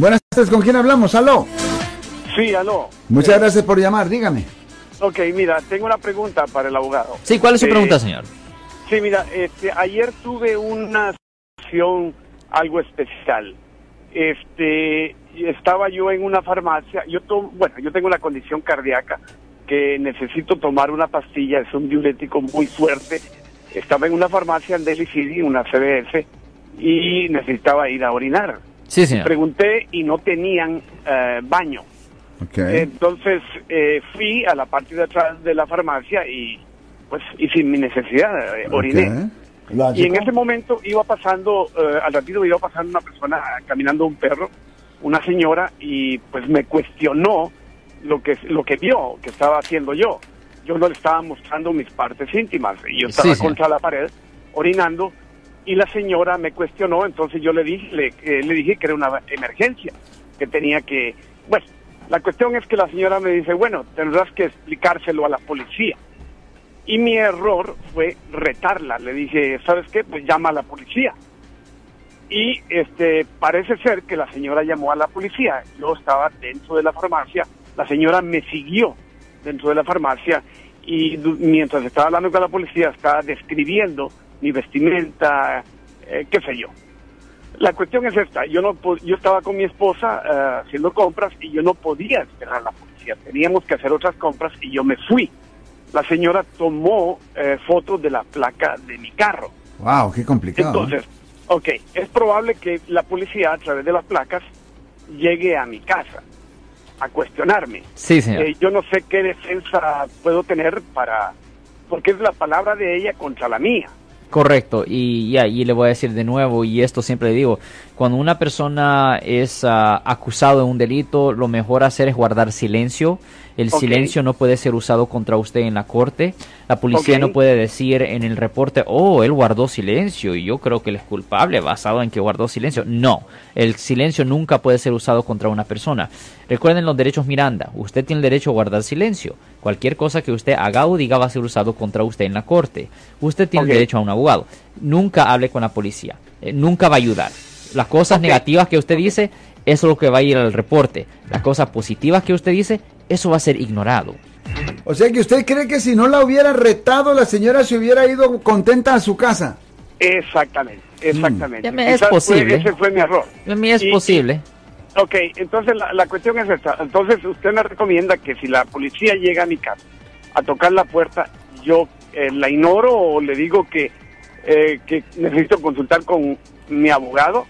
Buenas tardes, ¿con quién hablamos? Aló. Sí, aló. Muchas gracias por llamar, dígame. Ok, mira, tengo una pregunta para el abogado. Sí, ¿cuál es su Eh, pregunta, señor? Sí, mira, este, ayer tuve una situación algo especial. Este, estaba yo en una farmacia, yo tomo, bueno, yo tengo una condición cardíaca que necesito tomar una pastilla, es un diurético muy fuerte. Estaba en una farmacia en Delhi City, una CBS, y necesitaba ir a orinar. Sí, señor. Pregunté y no tenían eh, baño. Ok. Entonces eh, fui a la parte de atrás de la farmacia y pues hice mi necesidad, eh, oriné. Ok. Y en ese momento iba pasando, eh, al ratito iba pasando una persona caminando un perro, una señora, y pues me cuestionó lo que lo que vio que estaba haciendo yo. Yo no le estaba mostrando mis partes íntimas y yo estaba Sí, señor. contra la pared orinando y la señora me cuestionó, entonces yo le dije le, eh, le dije que era una emergencia, que tenía que, bueno, la cuestión es que la señora me dice, bueno, tendrás que explicárselo a la policía. Y mi error fue retarla. Le dije, ¿sabes qué? Pues llama a la policía. Y este parece ser que la señora llamó a la policía. Yo estaba dentro de la farmacia. La señora me siguió dentro de la farmacia y mientras estaba hablando con la policía estaba describiendo mi vestimenta, eh, qué sé yo. La cuestión es esta, yo no po- yo estaba con mi esposa eh, haciendo compras y yo no podía esperar a la policía, teníamos que hacer otras compras y yo me fui. La señora tomó eh, fotos de la placa de mi carro. Wow, qué complicado. ¿eh? Entonces, ok, es probable que la policía a través de las placas llegue a mi casa a cuestionarme. Sí, señor. Eh, yo no sé qué defensa puedo tener para, porque es la palabra de ella contra la mía. Correcto, y ya, y le voy a decir de nuevo, y esto siempre le digo, cuando una persona es ah, acusado de un delito, lo mejor hacer es guardar silencio. El silencio no puede ser usado contra usted en la corte. La policía no puede decir en el reporte, oh, él guardó silencio y yo creo que él es culpable basado en que guardó silencio. No, el silencio nunca puede ser usado contra una persona. Recuerden los derechos Miranda. Usted tiene el derecho a guardar silencio. Cualquier cosa que usted haga o diga va a ser usado contra usted en la corte. Usted tiene el derecho a un abogado. Nunca hable con la policía. Eh, nunca va a ayudar. Las cosas negativas que usted dice, eso es lo que va a ir al reporte. Las cosas positivas que usted dice, eso va a ser ignorado. O sea que usted cree que si no la hubiera retado, la señora se hubiera ido contenta a su casa. Exactamente, exactamente. Ya me- es fue- posible. ese fue mi error. A mí es Y- posible. Ok, entonces la, la cuestión es esta. Entonces usted me recomienda que si la policía llega a mi casa a tocar la puerta, yo eh, la ignoro o le digo que, eh, que necesito consultar con mi abogado.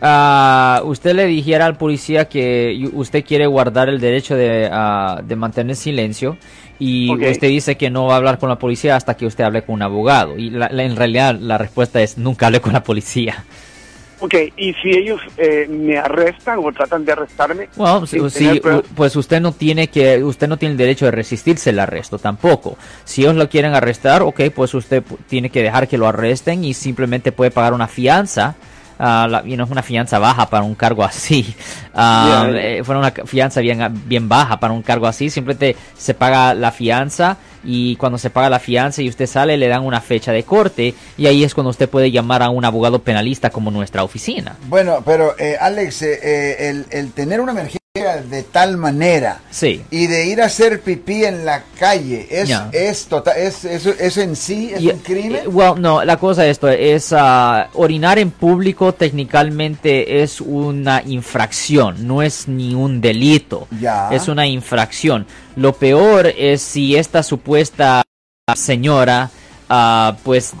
Ah, usted le dijera al policía que usted quiere guardar el derecho de, ah, de mantener silencio y usted dice que no va a hablar con la policía hasta que usted hable con un abogado. Y la- la- en realidad la respuesta es nunca hable con la policía. Ok, y si ellos eh, me arrestan o tratan de arrestarme. Bueno, u- pues usted no tiene que, usted no tiene el derecho de resistirse el arresto tampoco. Si ellos lo quieren arrestar, ok, pues usted tiene que dejar que lo arresten y simplemente puede pagar una fianza. ah, la- y no es una fianza baja para un cargo así. Ah, Yeah. eh, fuera una fianza bien, bien baja para un cargo así. Simplemente se paga la fianza y cuando se paga la fianza y usted sale le dan una fecha de corte y ahí es cuando usted puede llamar a un abogado penalista como nuestra oficina. Bueno, pero eh, Alex, eh, eh, el, el tener una emergencia de tal manera Sí. y de ir a hacer pipí en la calle, es, es total, es, eso, eso en sí es un crimen. eh, well, no, la cosa es esto es ah, orinar en público técnicamente es una infracción, no es ni un delito. Ya. Es una infracción. Lo peor es si esta supuesta señora ah, pues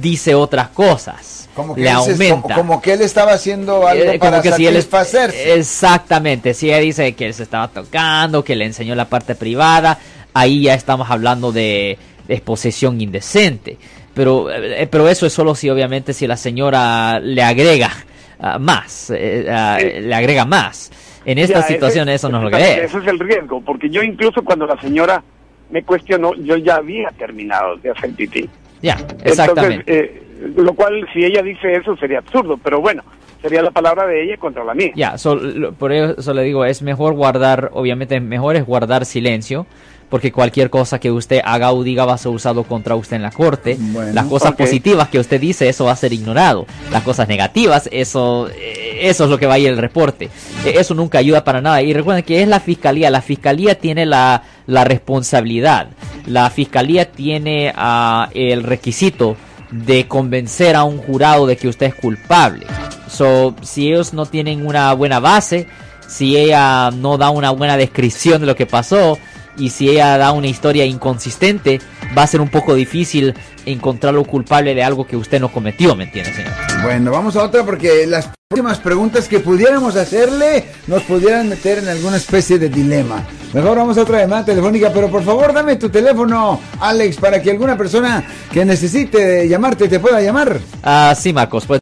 dice otras cosas. Como que le él se- aumenta. como, como que él estaba haciendo algo Eh, como para que si él satisfacerse. Exactamente, si ella dice que él se estaba tocando, que le enseñó la parte privada, ahí ya estamos hablando de, de posesión indecente. Pero, eh, pero eso es solo si obviamente si la señora le agrega ah, más, eh, ah, Sí. le agrega más. En esta Ya, situación ese- eso no es lo que es. Ese es el riesgo, porque yo incluso cuando la señora me cuestionó, yo ya había terminado de hacer pipí. Ya, exactamente. Entonces, eh, lo cual, si ella dice eso, sería absurdo. Pero bueno, sería la palabra de ella contra la mía. Ya, por eso le digo, es mejor guardar, obviamente mejor es guardar silencio, porque cualquier cosa que usted haga o diga va a ser usado contra usted en la corte. Las cosas positivas que usted dice, eso va a ser ignorado. Las cosas negativas, eso, eh, eso es lo que va a ir el reporte. E, eso nunca ayuda para nada. Y recuerden que es la fiscalía. La fiscalía tiene la, la responsabilidad. La fiscalía tiene uh, el requisito de convencer a un jurado de que usted es culpable. So, si ellos no tienen una buena base, si ella no da una buena descripción de lo que pasó, y si ella da una historia inconsistente, va a ser un poco difícil encontrarlo culpable de algo que usted no cometió, ¿me entiende, señor? Bueno, vamos a otra porque las últimas preguntas que pudiéramos hacerle nos pudieran meter en alguna especie de dilema. Mejor vamos a otra llamada telefónica, pero por favor dame tu teléfono, Alex, para que alguna persona que necesite llamarte te pueda llamar. Ah, sí, Marcos, pues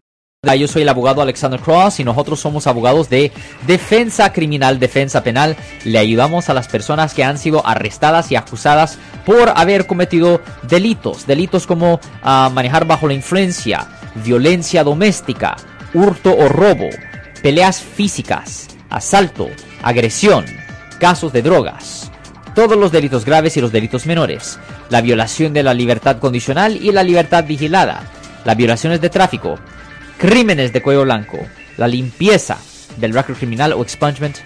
yo soy el abogado Alexander Cross y nosotros somos abogados de defensa criminal, defensa penal. Le ayudamos a las personas que han sido arrestadas y acusadas por haber cometido delitos, delitos como ah, manejar bajo la influencia, violencia doméstica, hurto o robo, peleas físicas, asalto, agresión, casos de drogas. Todos los delitos graves y los delitos menores, la violación de la libertad condicional y la libertad vigilada, las violaciones de tráfico, crímenes de cuello blanco, la limpieza del record criminal o expungement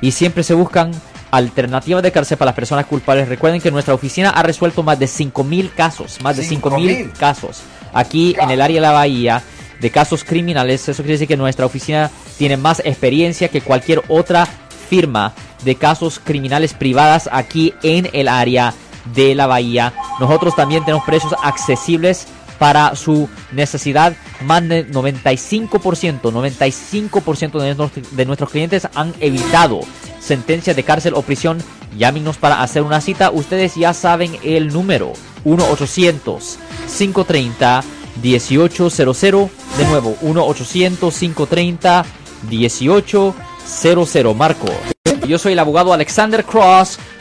y siempre se buscan alternativas de cárcel para las personas culpables. Recuerden que nuestra oficina ha resuelto más de 5.000 casos, más de 5.000 casos aquí en el área de la bahía de casos criminales. Eso quiere decir que nuestra oficina tiene más experiencia que cualquier otra firma de casos criminales privadas aquí en el área de la bahía. Nosotros también tenemos precios accesibles para su necesidad. Más del 95%, 95% de nuestros, de nuestros clientes han evitado sentencia de cárcel o prisión. Llámenos para hacer una cita. Ustedes ya saben el número 1-800-530-1800. De nuevo, 1-800-530-1800. Marco. Yo soy el abogado Alexander Cross.